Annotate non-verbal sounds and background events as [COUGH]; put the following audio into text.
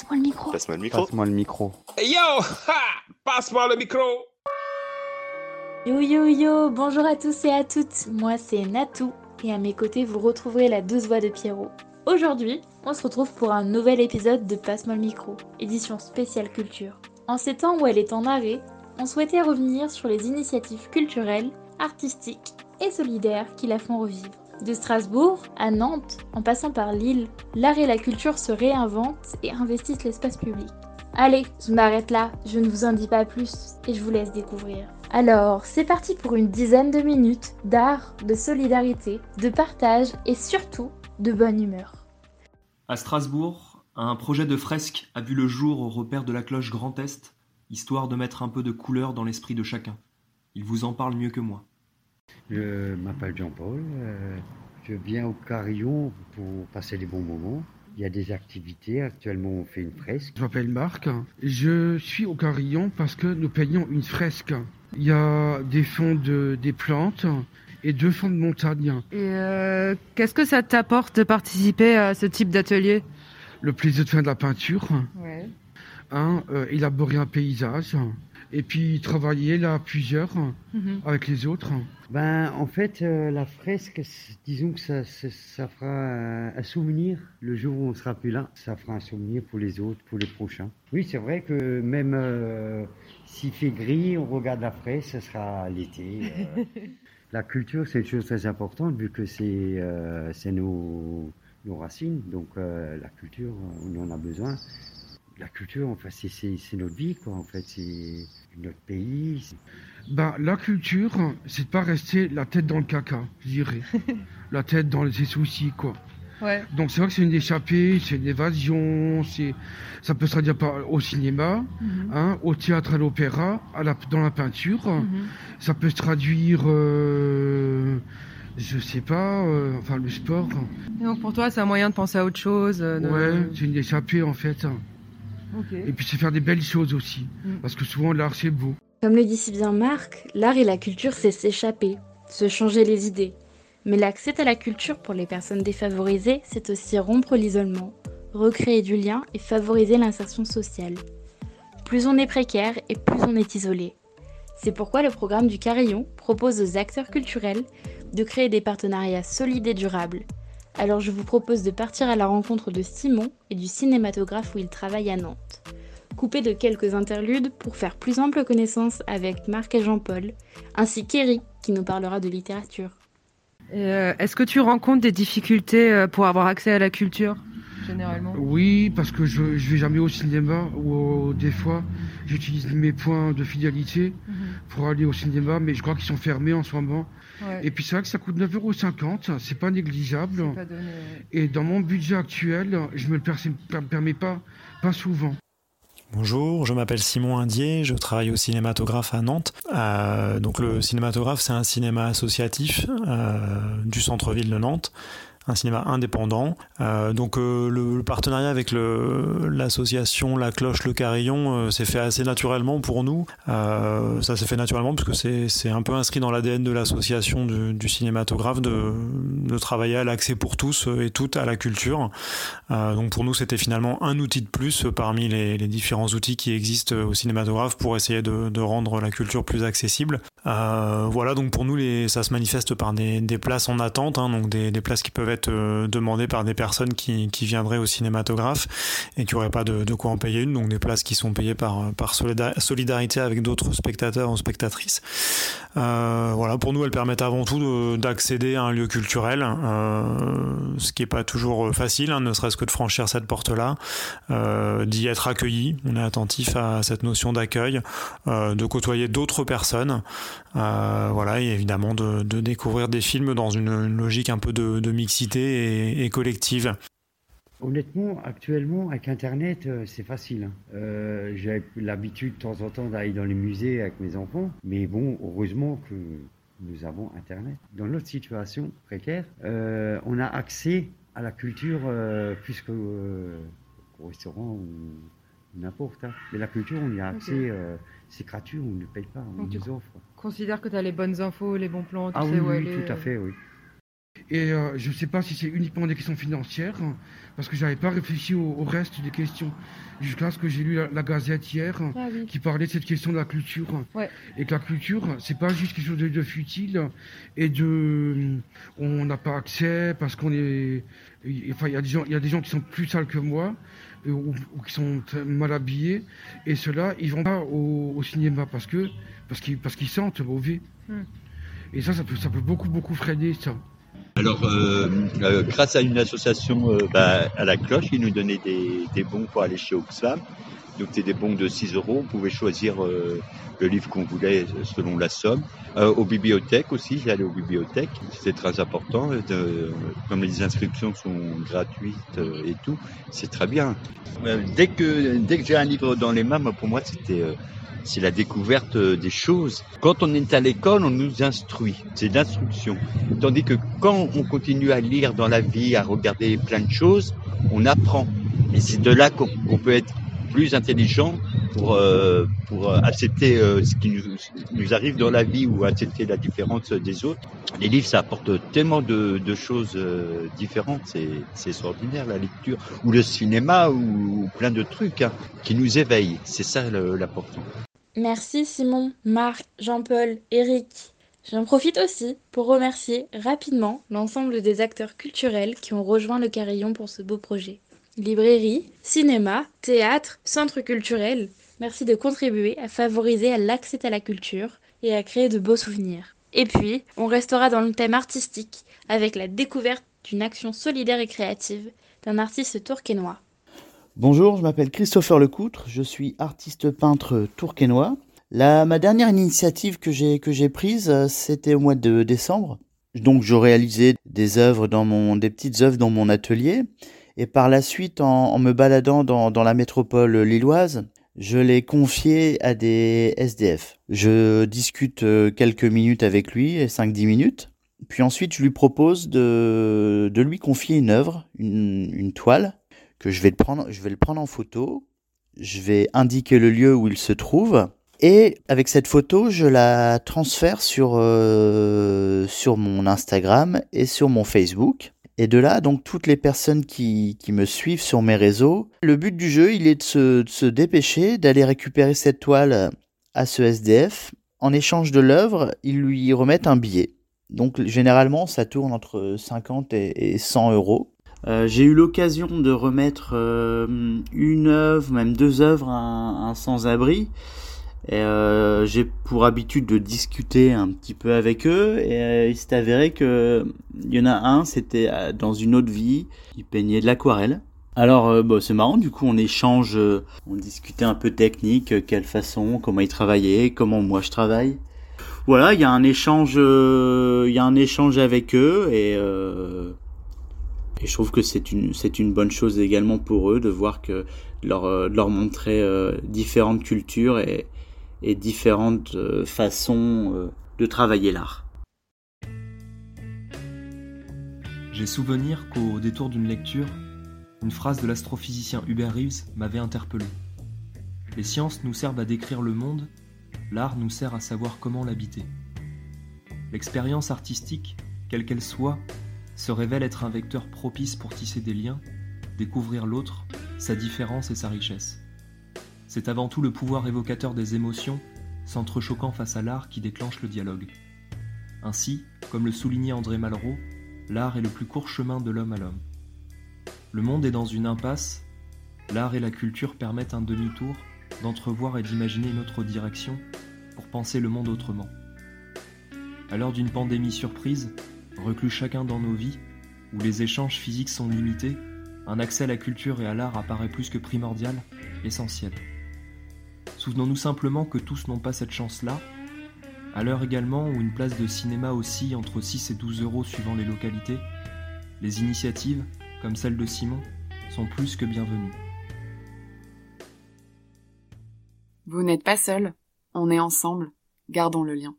Passe-moi le micro. Passe-moi le micro. Passe-moi le micro. Hey yo ha Passe-moi le micro Yo yo yo, bonjour à tous et à toutes. Moi c'est Natou et à mes côtés vous retrouverez la douce voix de Pierrot. Aujourd'hui, on se retrouve pour un nouvel épisode de Passe-moi le micro, édition spéciale culture. En ces temps où elle est en arrêt, on souhaitait revenir sur les initiatives culturelles, artistiques et solidaires qui la font revivre. De Strasbourg à Nantes, en passant par Lille, l'art et la culture se réinventent et investissent l'espace public. Allez, je m'arrête là, je ne vous en dis pas plus et je vous laisse découvrir. Alors, c'est parti pour une dizaine de minutes d'art, de solidarité, de partage et surtout de bonne humeur. À Strasbourg, un projet de fresque a vu le jour au repère de la cloche Grand Est, histoire de mettre un peu de couleur dans l'esprit de chacun. Il vous en parle mieux que moi. Je m'appelle Jean-Paul. euh, je viens au Carillon pour passer des bons moments. Il y a des activités. Actuellement, on fait une fresque. Je m'appelle Marc. Je suis au Carillon parce que nous peignons une fresque. Il y a des fonds de, des plantes et deux fonds de montagne. Et euh, qu'est-ce que ça t'apporte de participer à ce type d'atelier? Le plaisir de faire de la peinture, Ouais. hein, euh, élaborer un paysage et puis travailler là plusieurs Mhm. avec les autres. Ben, en fait, euh, la fresque, disons que ça, ça, ça fera un, un souvenir le jour où on sera plus là. Ça fera un souvenir pour les autres, pour les prochains. Oui, c'est vrai que même euh, s'il fait gris, on regarde la fresque, ce sera l'été. euh. [LAUGHS] la culture, c'est une chose très importante vu que c'est euh, c'est nos, nos racines. Donc, euh, la culture, on en a besoin. La culture, enfin, c'est- c'est c'est notre vie, quoi. En fait, c'est notre pays. Ben, la culture, c'est de pas rester la tête dans le caca, je dirais. [LAUGHS] la tête dans les soucis, quoi. Ouais. Donc c'est vrai que c'est une échappée, c'est une évasion, c'est ça peut se traduire par, au cinéma, Mhm. hein, au théâtre, à l'opéra, à la, dans la peinture. Mhm. Ça peut se traduire, euh, je sais pas, euh, enfin le sport. Et donc pour toi, c'est un moyen de penser à autre chose. euh, de- Ouais, c'est une échappée en fait. Et puis c'est faire des belles choses aussi, Mm. parce que souvent l'art c'est beau. Comme le dit si bien Marc, l'art et la culture c'est s'échapper, se changer les idées. Mais l'accès à la culture pour les personnes défavorisées, c'est aussi rompre l'isolement, recréer du lien et favoriser l'insertion sociale. Plus on est précaire et plus on est isolé. C'est pourquoi le programme du Carillon propose aux acteurs culturels de créer des partenariats solides et durables. Alors je vous propose de partir à la rencontre de Simon et du cinématographe où il travaille à Nantes. Coupé de quelques interludes pour faire plus ample connaissance avec Marc et Jean-Paul, ainsi qu'Eric qui nous parlera de littérature. Euh, Est-ce que tu rencontres des difficultés euh, pour avoir accès à la culture, généralement? Oui, parce que je, je vais jamais au cinéma ou au- des fois j'utilise mes points de fidélité Mhm. Pour aller au cinéma, mais je crois qu'ils sont fermés en ce moment. Ouais. Et puis c'est vrai que ça coûte 9,50€, c'est pas négligeable. Pas donné. Et dans mon budget actuel, je me le per- per- permets pas, pas souvent. Bonjour, je m'appelle Simon Indier, je travaille au cinématographe à Nantes. Euh, donc le cinématographe, c'est un cinéma associatif euh, du centre-ville de Nantes, un cinéma indépendant. Euh, donc euh, le, partenariat avec l'association La Cloche Le Carillon euh, s'est fait assez naturellement pour nous. Euh, ça s'est fait naturellement parce que c'est un peu inscrit dans l'ADN de l'association du, cinématographe de, de travailler à l'accès pour tous et toutes à la culture. Donc pour nous, c'était finalement un outil de plus parmi les, différents outils qui existent au cinématographe pour essayer de, rendre la culture plus accessible. Voilà, donc pour nous, ça se manifeste par des, des places en attente, hein, donc des, des places qui peuvent être euh, demandées par des personnes qui, viendraient au cinématographe et qui n'auraient pas de, quoi en payer une, donc des places qui sont payées par, par solida- solidarité avec d'autres spectateurs ou spectatrices. Euh, voilà, pour nous, elles permettent avant tout de- d'accéder à un lieu culturel, euh, ce qui n'est pas toujours facile, hein, ne serait-ce que de franchir cette porte-là, euh, d'y être accueilli. On est attentif à cette notion d'accueil, de côtoyer d'autres personnes, voilà, et évidemment de, découvrir des films dans une, une logique un peu de, de mixité et, et collective. Honnêtement, actuellement, avec Internet, euh, c'est facile. hein. Euh, J'ai l'habitude de temps en temps d'aller dans les musées avec mes enfants, mais bon, heureusement que nous avons Internet. Dans notre situation précaire, euh, on a accès à la culture euh, plus qu'au euh, au restaurant ou n'importe. hein. Mais la culture, on y a accès, euh, c'est gratuit, on ne paye pas, on Donc, tu nous offre. Considère que tu as les bonnes infos, les bons plans, tu Ah sais oui, où oui, aller. tout à fait, oui. Et euh, je ne sais pas si c'est uniquement des questions financières, hein, parce que j'avais pas réfléchi au, au reste des questions. Jusqu'à ce que j'ai lu la, la Gazette hier, Ah oui. qui parlait de cette question de la culture. Ouais. Et que la culture, c'est pas juste quelque chose de, de futile et de. On n'a pas accès parce qu'on est. Enfin, il y, a des gens- il y a des gens qui sont plus sales que moi euh, ou, ou qui sont mal habillés. Et ceux-là, ils vont pas au, au cinéma parce que parce qu'ils parce qu'ils sentent mauvais. Hmm. Et ça, ça peut, ça peut beaucoup, beaucoup freiner ça. Alors, euh, euh, grâce à une association euh, bah, à la cloche, ils nous donnaient des, des bons pour aller chez Oxfam. Donc, c'était des bons de 6 euros. On pouvait choisir euh, le livre qu'on voulait selon la somme. Euh, aux bibliothèques aussi, j'allais aux bibliothèques. C'était très important. euh, comme les inscriptions sont gratuites et tout, c'est très bien. Dès que, dès que j'ai un livre dans les mains, moi, pour moi, c'était... c'est la découverte euh, des choses. Quand on est à l'école, on nous instruit. C'est l'instruction. Tandis que quand on continue à lire dans la vie, à regarder plein de choses, on apprend. Et c'est de là qu'on peut être plus intelligent pour, euh, pour euh, accepter euh, ce qui nous, arrive dans la vie ou accepter la différence des autres. Les livres, ça apporte tellement de, de choses différentes. C'est extraordinaire, la lecture. Ou le cinéma, ou, plein de trucs hein, qui nous éveillent. C'est ça l'important. Merci Simon, Marc, Jean-Paul, Eric. J'en profite aussi pour remercier rapidement l'ensemble des acteurs culturels qui ont rejoint le Carillon pour ce beau projet. Librairie, cinéma, théâtre, centre culturel, merci de contribuer à favoriser l'accès à la culture et à créer de beaux souvenirs. Et puis, on restera dans le thème artistique avec la découverte d'une action solidaire et créative d'un artiste tourquenois. Bonjour, je m'appelle Christopher Lecoutre, je suis artiste peintre tourquenois. La, ma dernière initiative que j'ai que j'ai prise, euh, c'était au mois de décembre. Donc, je réalisais des œuvres dans mon des petites œuvres dans mon atelier, et par la suite, en, en me baladant dans, dans la métropole lilloise, je l'ai confié à des SDF. Je discute euh, quelques minutes avec lui, 5-10 minutes. Puis ensuite, je lui propose de, de lui confier une œuvre, une, une toile, que je vais le prendre, je vais le prendre en photo, je vais indiquer le lieu où il se trouve, et avec cette photo, je la transfère sur, euh, sur mon Instagram et sur mon Facebook. Et de là, donc, toutes les personnes qui, qui me suivent sur mes réseaux, le but du jeu, il est de se, de se dépêcher, d'aller récupérer cette toile à ce SDF. En échange de l'œuvre, ils lui remettent un billet. Donc, généralement, ça tourne entre 50 et et 100 euros. Euh, j'ai eu l'occasion de remettre euh, une œuvre, même deux œuvres à un, sans-abri. Euh, j'ai pour habitude de discuter un petit peu avec eux. Et euh, il s'est avéré que il y en a un, c'était euh, dans une autre vie, il peignait de l'aquarelle. Alors, bah, c'est marrant, du coup, on échange, on discutait un peu technique, quelle façon, comment il travaillait, comment moi je travaille. Voilà, il y a un échange, il y a un échange avec eux et euh, et je trouve que c'est une, bonne chose également pour eux de voir que leur, euh, leur montrer euh, différentes cultures et, différentes euh, façons de travailler l'art. J'ai souvenir qu'au détour d'une lecture, une phrase de l'astrophysicien Hubert Reeves m'avait interpellé. Les sciences nous servent à décrire le monde, l'art nous sert à savoir comment l'habiter. L'expérience artistique, quelle qu'elle soit, se révèle être un vecteur propice pour tisser des liens, découvrir l'autre, sa différence et sa richesse. C'est avant tout le pouvoir évocateur des émotions, s'entrechoquant face à l'art qui déclenche le dialogue. Ainsi, comme le soulignait André Malraux, l'art est le plus court chemin de l'homme à l'homme. Le monde est dans une impasse, l'art et la culture permettent un demi-tour, d'entrevoir et d'imaginer une autre direction pour penser le monde autrement. À l'heure d'une pandémie surprise, reclus chacun dans nos vies, où les échanges physiques sont limités, un accès à la culture et à l'art apparaît plus que primordial, essentiel. Souvenons-nous simplement que tous n'ont pas cette chance-là, à l'heure également où une place de cinéma oscille entre 6 et 12 euros suivant les localités, les initiatives, comme celle de Simon, sont plus que bienvenues. Vous n'êtes pas seul, on est ensemble, gardons le lien.